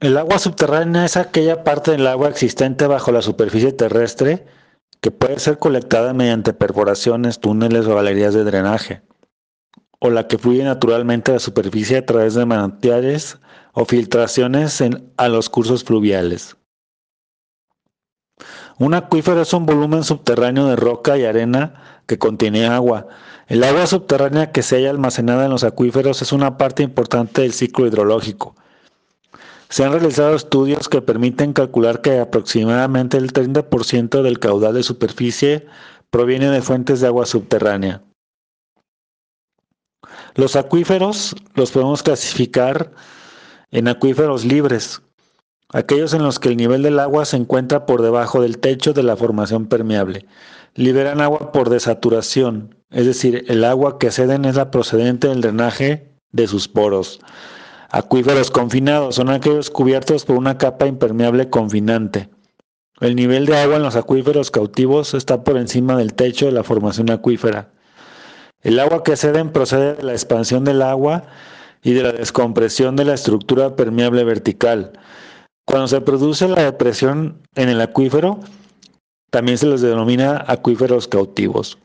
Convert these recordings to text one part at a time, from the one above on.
El agua subterránea es aquella parte del agua existente bajo la superficie terrestre que puede ser colectada mediante perforaciones, túneles o galerías de drenaje, o la que fluye naturalmente a la superficie a través de manantiales o filtraciones a los cursos fluviales. Un acuífero es un volumen subterráneo de roca y arena que contiene agua. El agua subterránea que se halla almacenada en los acuíferos es una parte importante del ciclo hidrológico. Se han realizado estudios que permiten calcular que aproximadamente el 30% del caudal de superficie proviene de fuentes de agua subterránea. Los acuíferos los podemos clasificar en acuíferos libres, aquellos en los que el nivel del agua se encuentra por debajo del techo de la formación permeable. Liberan agua por desaturación, es decir, el agua que ceden es la procedente del drenaje de sus poros. Acuíferos confinados son aquellos cubiertos por una capa impermeable confinante. El nivel de agua en los acuíferos cautivos está por encima del techo de la formación acuífera. El agua que ceden procede de la expansión del agua y de la descompresión de la estructura permeable vertical. Cuando se produce la depresión en el acuífero, también se les denomina acuíferos cautivos.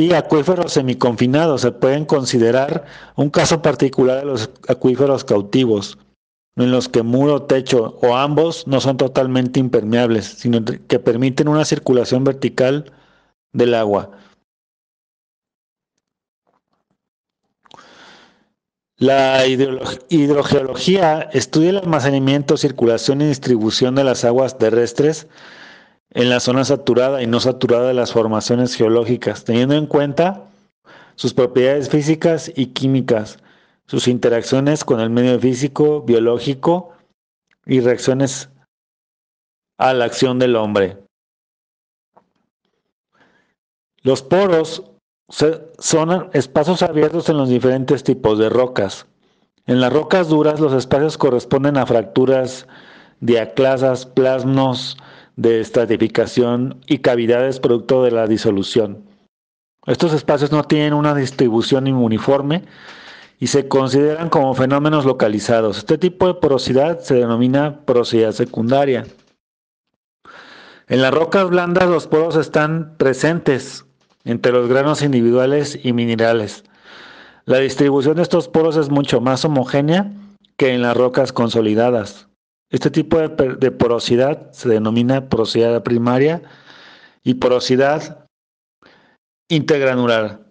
Y acuíferos semiconfinados se pueden considerar un caso particular de los acuíferos cautivos, en los que muro, techo o ambos no son totalmente impermeables, sino que permiten una circulación vertical del agua. La hidrogeología estudia el almacenamiento, circulación y distribución de las aguas terrestres en la zona saturada y no saturada de las formaciones geológicas, teniendo en cuenta sus propiedades físicas y químicas, sus interacciones con el medio físico, biológico y reacciones a la acción del hombre. Los poros son espacios abiertos en los diferentes tipos de rocas. En las rocas duras los espacios corresponden a fracturas, diaclasas, plasmos de estratificación y cavidades producto de la disolución. Estos espacios no tienen una distribución uniforme y se consideran como fenómenos localizados. Este tipo de porosidad se denomina porosidad secundaria. En las rocas blandas los poros están presentes entre los granos individuales y minerales. La distribución de estos poros es mucho más homogénea que en las rocas consolidadas. Este tipo de, porosidad se denomina porosidad primaria y porosidad intergranular.